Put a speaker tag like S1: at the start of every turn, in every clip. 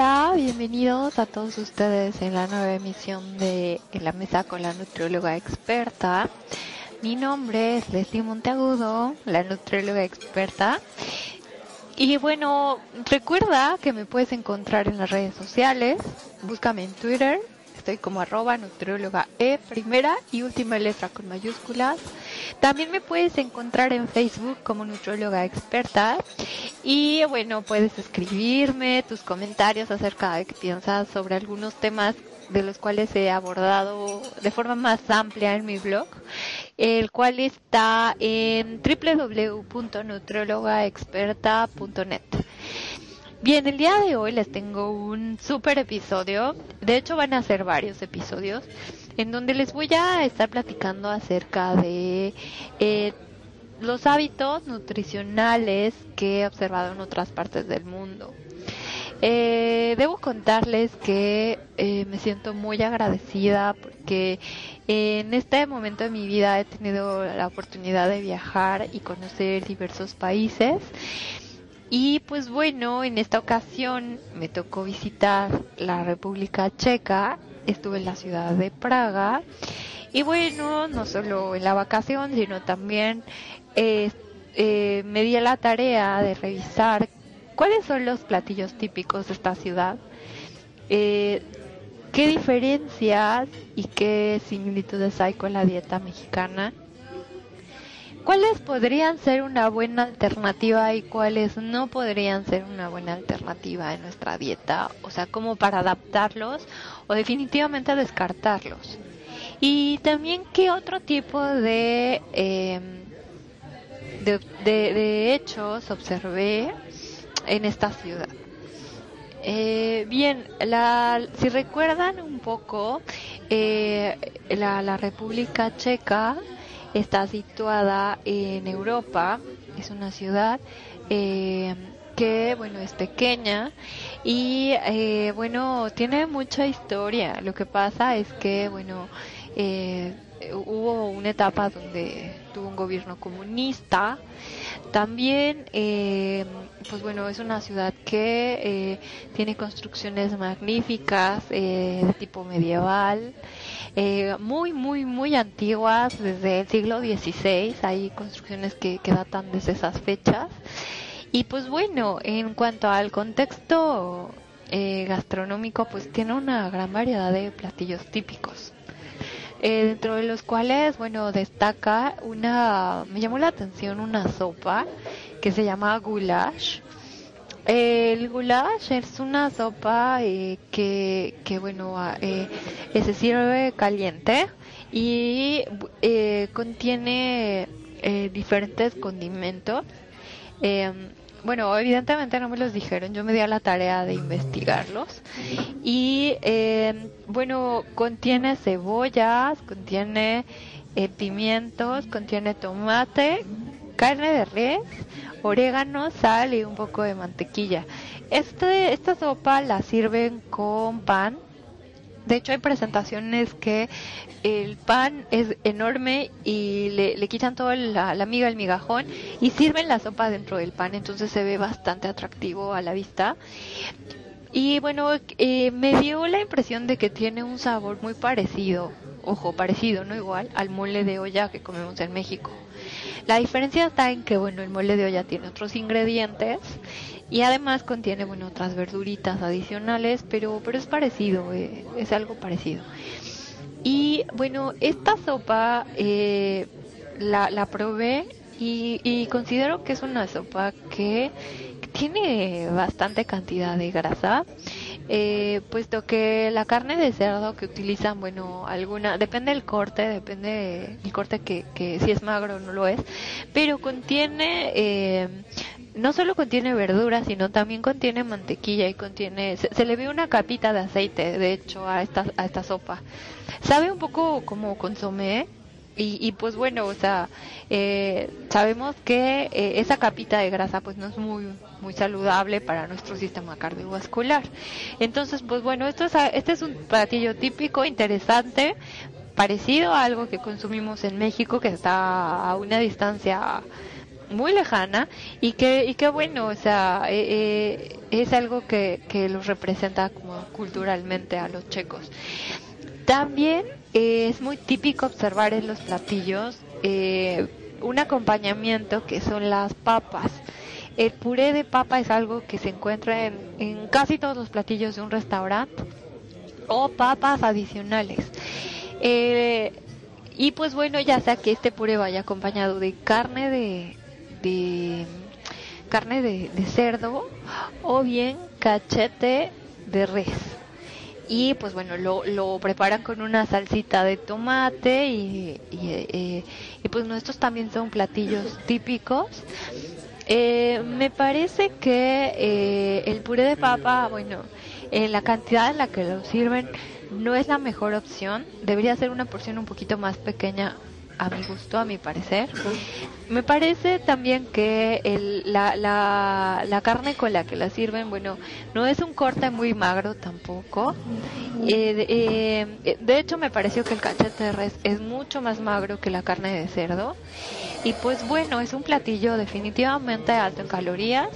S1: Hola, bienvenidos a todos ustedes en la nueva emisión de la mesa con la nutrióloga experta. Mi nombre es Leslie Monteagudo, la nutrióloga experta. Y bueno, recuerda que me puedes encontrar en las redes sociales. Búscame en Twitter. Estoy como arroba nutrióloga E, primera y última letra con mayúsculas. También me puedes encontrar en Facebook como nutrióloga experta. Y bueno, puedes escribirme tus comentarios acerca de qué piensas sobre algunos temas de los cuales he abordado de forma más amplia en mi blog, el cual está en www.nutriólogaexperta.net. Bien, el día de hoy les tengo un super episodio. De hecho, van a ser varios episodios en donde les voy a estar platicando acerca de eh, los hábitos nutricionales que he observado en otras partes del mundo. Eh, debo contarles que eh, me siento muy agradecida porque en este momento de mi vida he tenido la oportunidad de viajar y conocer diversos países. Y pues bueno, en esta ocasión me tocó visitar la República Checa, estuve en la ciudad de Praga. Y bueno, no solo en la vacación, sino también eh, eh, me di la tarea de revisar cuáles son los platillos típicos de esta ciudad, eh, qué diferencias y qué similitudes hay con la dieta mexicana, cuáles podrían ser una buena alternativa y cuáles no podrían ser una buena alternativa en nuestra dieta, o sea, como para adaptarlos o definitivamente descartarlos. Y también qué otro tipo de, eh, de, de hechos observé en esta ciudad. Eh, bien, la, si recuerdan un poco, eh, la, la, República Checa está situada en Europa, es una ciudad eh, que, bueno, es pequeña y, eh, bueno, tiene mucha historia. Lo que pasa es que, bueno, eh, hubo una etapa donde tuvo un gobierno comunista. También, eh, pues bueno, es una ciudad que eh, tiene construcciones magníficas eh, de tipo medieval, eh, muy, muy, muy antiguas, desde el siglo XVI. Hay construcciones que, datan desde esas fechas. Y pues bueno, en cuanto al contexto eh, gastronómico, pues tiene una gran variedad de platillos típicos. Eh, dentro de los cuales, bueno, destaca una, me llamó la atención una sopa que se llama goulash. El goulash es una sopa eh, que, que, bueno, eh, se sirve caliente y eh, contiene eh, diferentes condimentos. Eh, bueno, evidentemente no me los dijeron, yo me di a la tarea de investigarlos. Y eh, bueno, contiene cebollas, contiene eh, pimientos, contiene tomate, carne de res, orégano, sal y un poco de mantequilla. Este, esta sopa la sirven con pan. De hecho, hay presentaciones que el pan es enorme y le, quitan toda la, la, miga, el migajón y sirven la sopa dentro del pan, entonces se ve bastante atractivo a la vista. Y bueno, eh, me dio la impresión de que tiene un sabor muy parecido, ojo, parecido, no igual, al mole de olla que comemos en México. La diferencia está en que, bueno, el mole de olla tiene otros ingredientes y además contiene, bueno, otras verduritas adicionales, pero, pero es parecido, eh, es algo parecido. Y bueno, esta sopa eh, la, la probé y, y, considero que es una sopa que tiene bastante cantidad de grasa. Eh, puesto que la carne de cerdo que utilizan, bueno, alguna, depende del corte, depende del corte que, que si es magro o no lo es, pero contiene, eh, no solo contiene verduras, sino también contiene mantequilla y contiene, se, se, le ve una capita de aceite, de hecho, a esta, a esta sopa. Sabe un poco como consomé, y, y, pues bueno, o sea, eh, sabemos que eh, esa capita de grasa pues no es muy muy saludable para nuestro sistema cardiovascular. Entonces, pues bueno, esto es, este es un platillo típico, interesante, parecido a algo que consumimos en México, que está a una distancia muy lejana y que, y que bueno, o sea, eh, es algo que, que los representa como culturalmente a los checos. También es muy típico observar en los platillos un acompañamiento que son las papas. El puré de papa es algo que se encuentra en, en casi todos los platillos de un restaurante o papas adicionales. Eh, y pues bueno, ya sea que este puré vaya acompañado de carne de, de carne de, cerdo o bien cachete de res. Y pues bueno, lo, lo preparan con una salsita de tomate y, y, eh, pues estos también son platillos típicos. Eh, me parece que el puré de papa, bueno, en la cantidad en la que lo sirven no es la mejor opción. Debería ser una porción un poquito más pequeña a mi gusto, a mi parecer. Me parece también que el, la, la, la, carne con la que la sirven, bueno, no es un corte muy magro tampoco. Eh, eh, de hecho, me pareció que el cachete de res es mucho más magro que la carne de cerdo. Y pues bueno, es un platillo definitivamente alto en calorías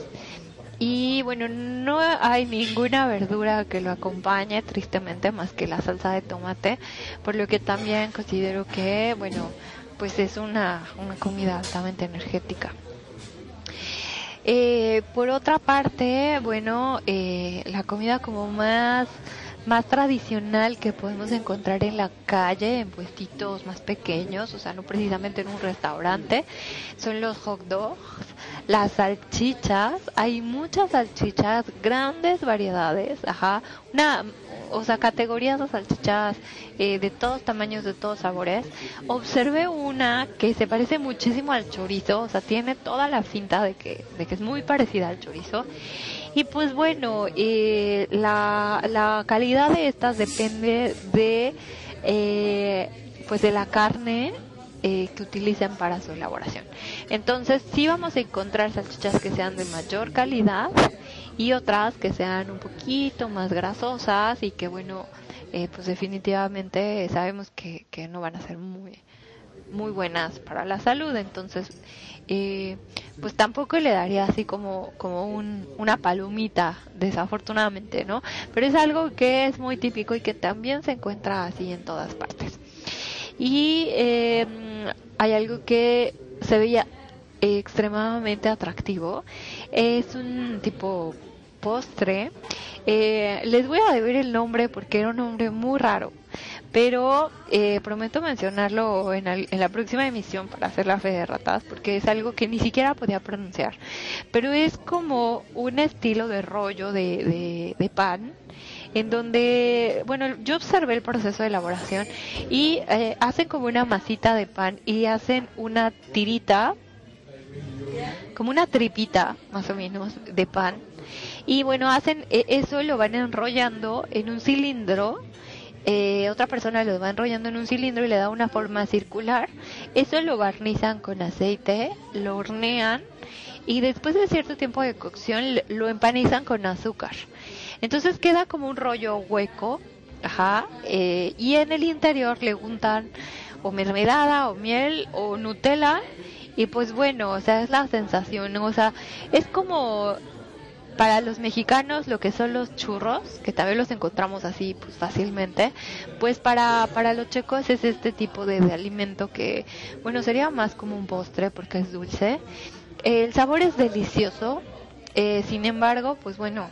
S1: y bueno, no hay ninguna verdura que lo acompañe, tristemente, más que la salsa de tomate, por lo que también considero que, bueno, pues es una, una comida altamente energética. Eh, por otra parte, bueno, eh, la comida como más más tradicional que podemos encontrar en la calle, en puestitos más pequeños, o sea, no precisamente en un restaurante, son los hot dogs, las salchichas, hay muchas salchichas, grandes variedades, ajá, una, o sea, categorías de salchichas eh, de todos tamaños, de todos sabores. Observé una que se parece muchísimo al chorizo, o sea, tiene toda la cinta de que, de que es muy parecida al chorizo y pues bueno, eh, la, la calidad de estas depende de, eh, pues de la carne eh, que utilicen para su elaboración. Entonces, sí vamos a encontrar salchichas que sean de mayor calidad y otras que sean un poquito más grasosas y que bueno, eh, pues definitivamente sabemos que, que no van a ser muy muy buenas para la salud entonces pues tampoco le daría así como, como un, una palomita, desafortunadamente, ¿no? Pero es algo que es muy típico y que también se encuentra así en todas partes. Y eh, hay algo que se veía extremadamente atractivo. Es un tipo postre. Eh, les voy a deber el nombre porque era un nombre muy raro pero eh, prometo mencionarlo en, en, la próxima emisión para hacer la fe de ratas, porque es algo que ni siquiera podía pronunciar. Pero es como un estilo de rollo de, pan, en donde, bueno, yo observé el proceso de elaboración y eh, hacen como una masita de pan y hacen una tirita, como una tripita más o menos de pan. Y bueno, hacen e, eso, lo van enrollando en un cilindro eh, otra persona lo va enrollando en un cilindro y le da una forma circular. Eso lo barnizan con aceite, lo hornean y después de cierto tiempo de cocción lo empanizan con azúcar. Entonces queda como un rollo hueco, ajá, eh, y en el interior le untan o mermelada o miel o Nutella y pues bueno, o sea, es la sensación, o sea, es como para los mexicanos lo que son los churros, que también los encontramos así pues fácilmente, pues para, para los checos es este tipo de, alimento que, bueno, sería más como un postre porque es dulce. El sabor es delicioso, eh, sin embargo, pues bueno,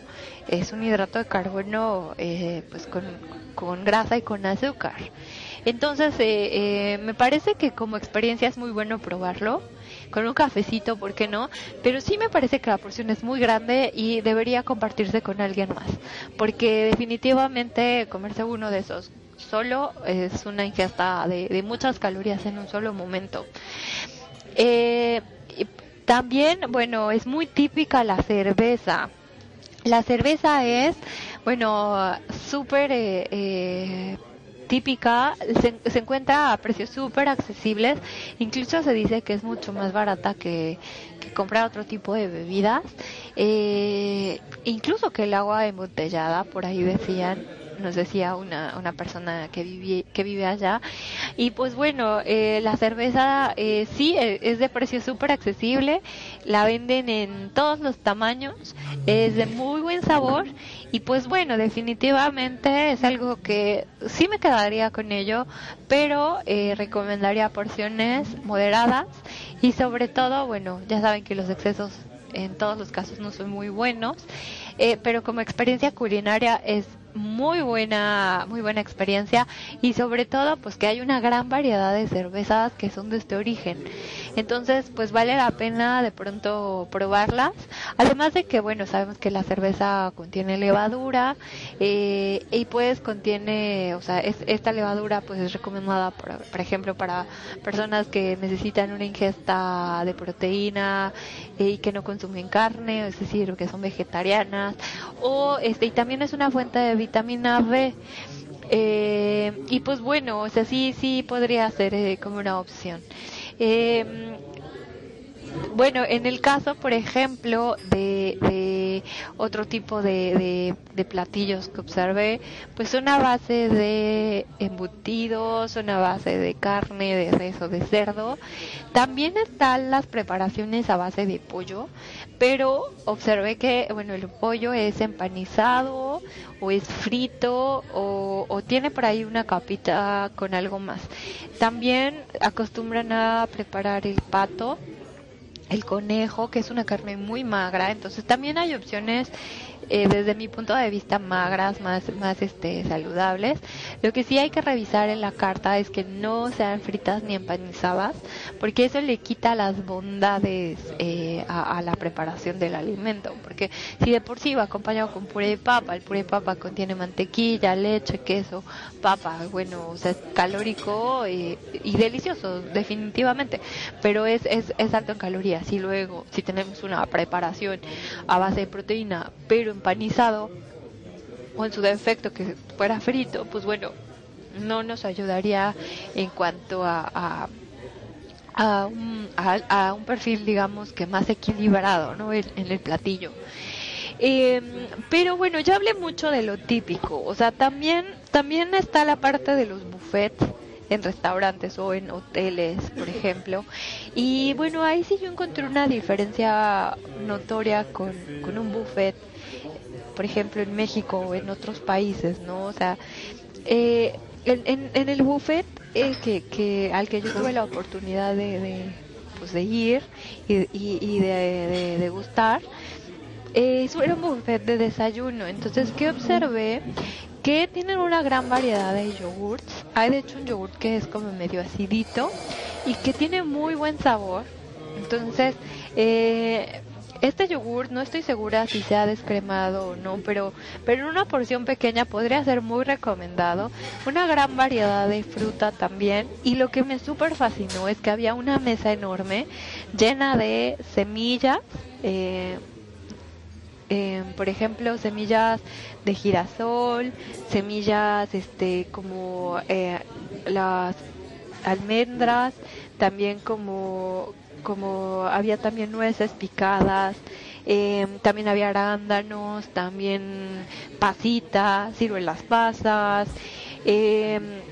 S1: es un hidrato de carbono eh, pues con, con grasa y con azúcar. Entonces, eh, me parece que como experiencia es muy bueno probarlo con un cafecito, ¿por qué no? Pero sí me parece que la porción es muy grande y debería compartirse con alguien más, porque definitivamente comerse uno de esos solo es una ingesta de, muchas calorías en un solo momento. Eh, también, bueno, es muy típica la cerveza. La cerveza es, bueno, súper eh, eh típica, se, encuentra a precios súper accesibles, incluso se dice que es mucho más barata que, comprar otro tipo de bebidas, eh, incluso que el agua embotellada, por ahí decían, nos decía una, una persona que vive, que vive allá. Y pues bueno, eh, la cerveza eh, sí eh, es de precio súper accesible, la venden en todos los tamaños, es de muy buen sabor y pues bueno, definitivamente es algo que sí me quedaría con ello, pero eh, recomendaría porciones moderadas y sobre todo, bueno, ya saben que los excesos en todos los casos no son muy buenos, eh, pero como experiencia culinaria es muy buena, muy buena experiencia y sobre todo pues que hay una gran variedad de cervezas que son de este origen. Entonces pues vale la pena de pronto probarlas. Además de que bueno, sabemos que la cerveza contiene levadura eh, y pues contiene, o sea, es, esta levadura pues es recomendada por, por ejemplo para personas que necesitan una ingesta de proteína eh, y que no consumen carne, es decir, que son vegetarianas o este y también es una fuente de vitamina B. Eh, y pues bueno, o sea, sí, sí podría ser eh, como una opción. Eh, bueno, en el caso, por ejemplo, de, de otro tipo de, platillos que observé, pues son a base de embutidos, son a base de carne, de res o de cerdo. También están las preparaciones a base de pollo, pero observé que, bueno, el pollo es empanizado o es frito o, o tiene por ahí una capita con algo más. También acostumbran a preparar el pato el conejo, que es una carne muy magra, entonces también hay opciones eh, desde mi punto de vista magras, más, más este, saludables. Lo que sí hay que revisar en la carta es que no sean fritas ni empanizadas, porque eso le quita las bondades eh, a, la preparación del alimento. Porque si de por sí va acompañado con puré de papa, el puré de papa contiene mantequilla, leche, queso, papa, bueno, o sea, es calórico y, y delicioso, definitivamente, pero es, es, es alto en calorías. Y luego, si tenemos una preparación a base de proteína, pero empanizado o en su defecto que fuera frito, pues bueno, no nos ayudaría en cuanto a, a, a, un, a un, perfil, digamos, que más equilibrado ¿no? en, en el platillo. Eh, pero bueno, ya hablé mucho de lo típico, o sea, también, también está la parte de los buffets en restaurantes o en hoteles, por ejemplo. Y bueno, ahí sí yo encontré una diferencia notoria con, con un buffet por ejemplo, en México o en otros países, ¿no? O sea, eh, en, en, en, el buffet eh, que, que, al que yo tuve la oportunidad de, de pues de ir y, de, de, de, eh, era un buffet de desayuno. Entonces, ¿qué observé? Que tienen una gran variedad de yogurts. Hay de hecho un yogurt que es como medio acidito y que tiene muy buen sabor. Entonces, eh, este yogur no estoy segura si sea descremado o no, pero, pero en una porción pequeña podría ser muy recomendado. Una gran variedad de fruta también. Y lo que me súper fascinó es que había una mesa enorme llena de semillas. Eh, eh, por ejemplo, semillas de girasol, semillas este como eh, las almendras, también como como había también nueces picadas, eh, también había arándanos, también pasitas, ciruelas pasas, eh,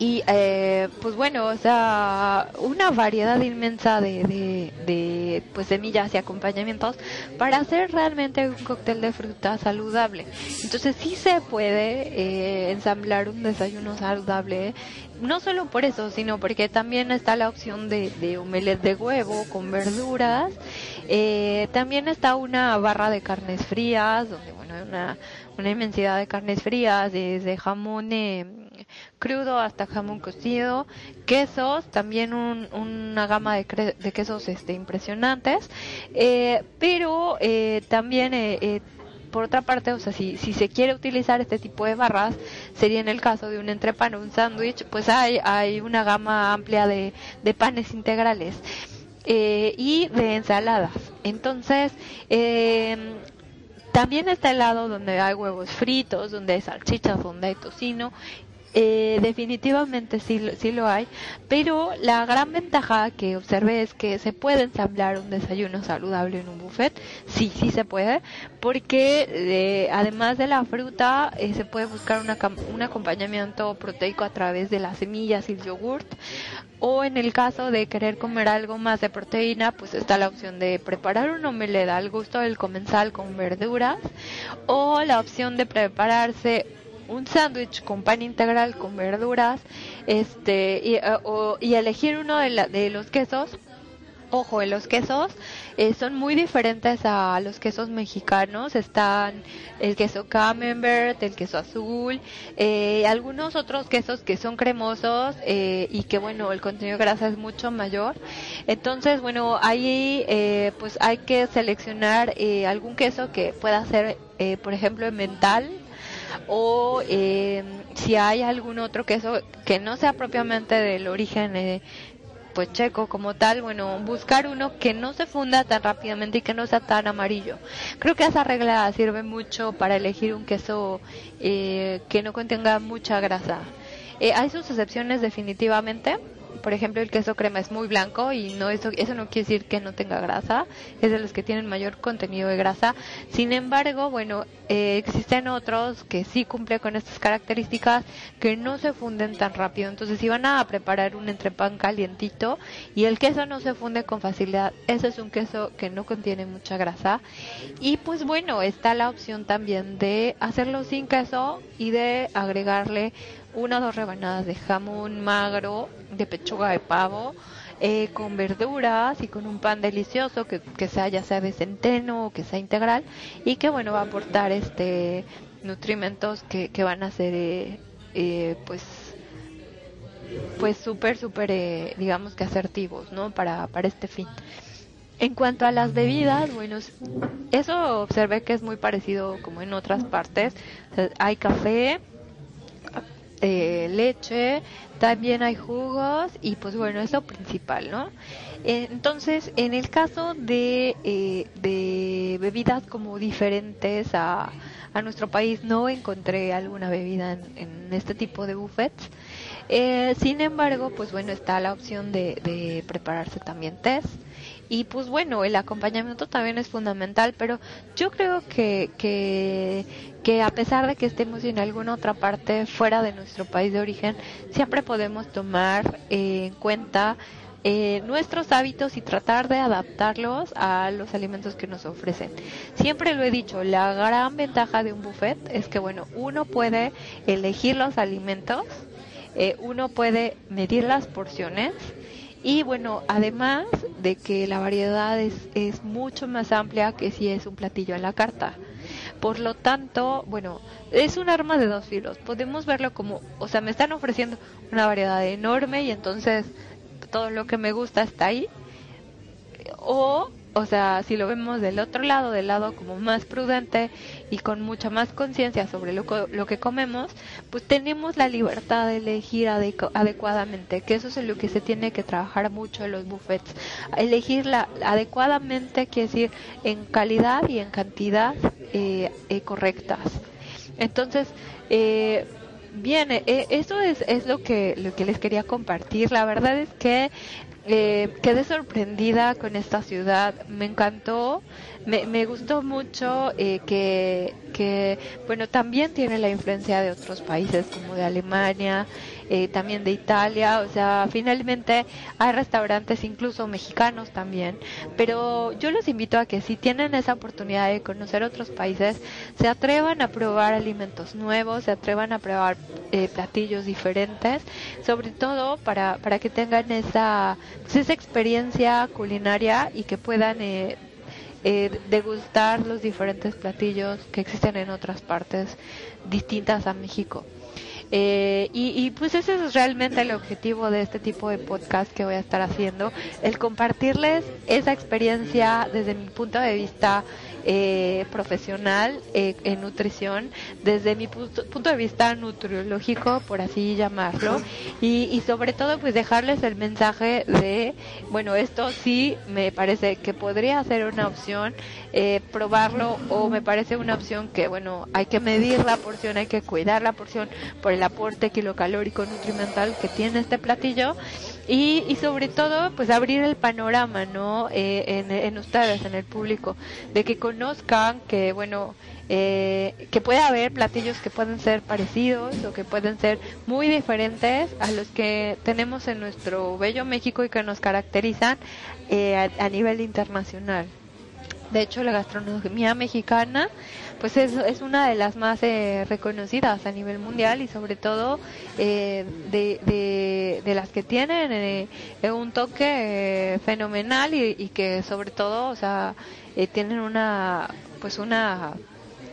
S1: y eh, pues bueno, o sea, una variedad inmensa de, de, de, pues semillas y acompañamientos para hacer realmente un cóctel de fruta saludable. Entonces sí se puede eh, ensamblar un desayuno saludable, no solo por eso, sino porque también está la opción de, de de huevo con verduras. Eh, también está una barra de carnes frías, donde bueno, hay una, una inmensidad de carnes frías, desde jamón eh, crudo hasta jamón cocido, quesos, también un, una gama de, de, quesos este, impresionantes, eh, pero eh, también eh, eh, por otra parte, o sea, si, si se quiere utilizar este tipo de barras, sería en el caso de un entrepan o un sándwich, pues hay, hay una gama amplia de, de panes integrales. Eh, y de ensaladas. Entonces, eh, también está el lado donde hay huevos fritos, donde hay salchichas, donde hay tocino Eh, definitivamente sí, sí lo hay, pero la gran ventaja que observé es que se puede ensamblar un desayuno saludable en un buffet, sí, sí se puede, porque eh, además de la fruta eh, se puede buscar un acompañamiento proteico a través de las semillas y el yogurt, o en el caso de querer comer algo más de proteína, pues está la opción de preparar un omelette al gusto del comensal con verduras, o la opción de prepararse un sándwich con pan integral con verduras este y, eh, elegir uno de, de los quesos ojo, los quesos eh, son muy diferentes a los quesos mexicanos. Están el queso camembert, el queso azul, eh, algunos otros quesos que son cremosos eh, y que, bueno, el contenido de grasa es mucho mayor. Entonces, bueno, ahí pues hay que seleccionar algún queso que pueda ser, por ejemplo, mental o eh, si hay algún otro queso que no sea propiamente del origen eh, pues checo como tal, bueno, buscar uno que no se funda tan rápidamente y que no sea tan amarillo. Creo que esa regla sirve mucho para elegir un queso eh, que no contenga mucha grasa. hay sus excepciones definitivamente, por ejemplo, el queso crema es muy blanco y no eso, eso no quiere decir que no tenga grasa, es de los que tienen mayor contenido de grasa. Sin embargo, bueno, eh, existen otros que sí cumplen con estas características que no se funden tan rápido. Entonces, si van a preparar un entrepan calientito y el queso no se funde con facilidad, ese es un queso que no contiene mucha grasa. Y pues bueno, está la opción también de hacerlo sin queso y de agregarle una o dos rebanadas de jamón magro, de pechuga de pavo, eh, con verduras y con un pan delicioso que, que sea ya sea de centeno o que sea integral y que bueno va a aportar este nutrimentos que, que van a ser eh, eh, pues pues súper súper digamos que asertivos no para para este fin en cuanto a las bebidas, bueno, eso observé que es muy parecido como en otras partes. hay café, eh, leche, también hay jugos y pues bueno, es lo principal, ¿no? Entonces, en el caso de, eh, de bebidas como diferentes a, a nuestro país, no encontré alguna bebida en, en este tipo de buffets. Eh, sin embargo, pues bueno, está la opción de, de prepararse también test y pues bueno, el acompañamiento también es fundamental, pero yo creo que, que, que a pesar de que estemos en alguna otra parte fuera de nuestro país de origen, siempre podemos tomar eh, en cuenta eh, nuestros hábitos y tratar de adaptarlos a los alimentos que nos ofrecen. Siempre lo he dicho, la gran ventaja de un buffet es que, bueno, uno puede elegir los alimentos, eh, uno puede medir las porciones, y bueno, además de que la variedad es, mucho más amplia que si es un platillo a la carta. Por lo tanto, bueno, es un arma de dos filos. Podemos verlo como, o sea, me están ofreciendo una variedad enorme y entonces todo lo que me gusta está ahí. O o sea, si lo vemos del otro lado, del lado como más prudente y con mucha más conciencia sobre lo, lo, que comemos, pues tenemos la libertad de elegir adecuadamente, que eso es en lo que se tiene que trabajar mucho en los buffets. Elegirla adecuadamente quiere decir en calidad y en cantidad eh, eh, correctas. Entonces, eh, Bien, eh, eso es, es lo, que, lo que les quería compartir. La verdad es que eh, quedé sorprendida con esta ciudad, me encantó, me, me gustó mucho eh, que, que, bueno, también tiene la influencia de otros países como de Alemania, eh, también de Italia, o sea, finalmente hay restaurantes incluso mexicanos también, pero yo los invito a que si tienen esa oportunidad de conocer otros países, se atrevan a probar alimentos nuevos, se atrevan a probar eh, platillos diferentes, sobre todo para, para que tengan esa, pues, esa experiencia culinaria y que puedan eh, eh, degustar los diferentes platillos que existen en otras partes distintas a México. Eh, y, pues ese es realmente el objetivo de este tipo de podcast que voy a estar haciendo, el compartirles esa experiencia desde mi punto de vista eh, profesional eh, en nutrición, desde mi punto, de vista nutriológico, por así llamarlo, y, y sobre todo pues dejarles el mensaje de, bueno, esto sí me parece que podría ser una opción, eh, probarlo o me parece una opción que, bueno, hay que medir la porción, hay que cuidar la porción por el aporte kilocalórico nutrimental que tiene este platillo y, y sobre todo pues abrir el panorama no eh, en, ustedes en el público de que conozcan que bueno eh, que puede haber platillos que pueden ser parecidos o que pueden ser muy diferentes a los que tenemos en nuestro bello México y que nos caracterizan eh, a, nivel internacional. De hecho, la gastronomía mexicana pues es, es una de las más eh, reconocidas a nivel mundial y sobre todo de, de, de, las que tienen un toque fenomenal y, y, que sobre todo o sea tienen una pues una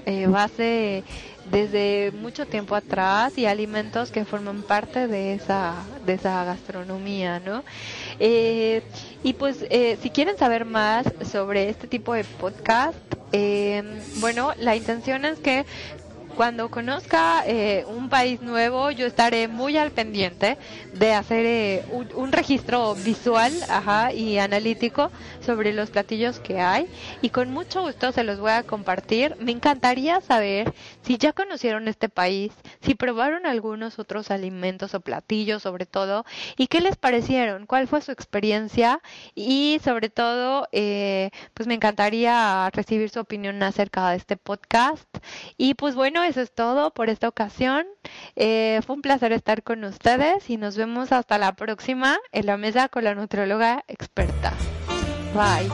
S1: eh, base desde mucho tiempo atrás y alimentos que forman parte de esa de esa gastronomía no eh, y pues eh, si quieren saber más sobre este tipo de podcast eh, bueno la intención es que cuando conozca eh, un país nuevo, yo estaré muy al pendiente de hacer eh, un, registro visual ajá, y analítico sobre los platillos que hay. Y con mucho gusto se los voy a compartir. Me encantaría saber si ya conocieron este país, si probaron algunos otros alimentos o platillos sobre todo y qué les parecieron, cuál fue su experiencia. Y sobre todo eh, pues me encantaría recibir su opinión acerca de este podcast. Y pues bueno eso es todo por esta ocasión. Eh, fue un placer estar con ustedes y nos vemos hasta la próxima en la mesa con la nutrióloga experta. Bye.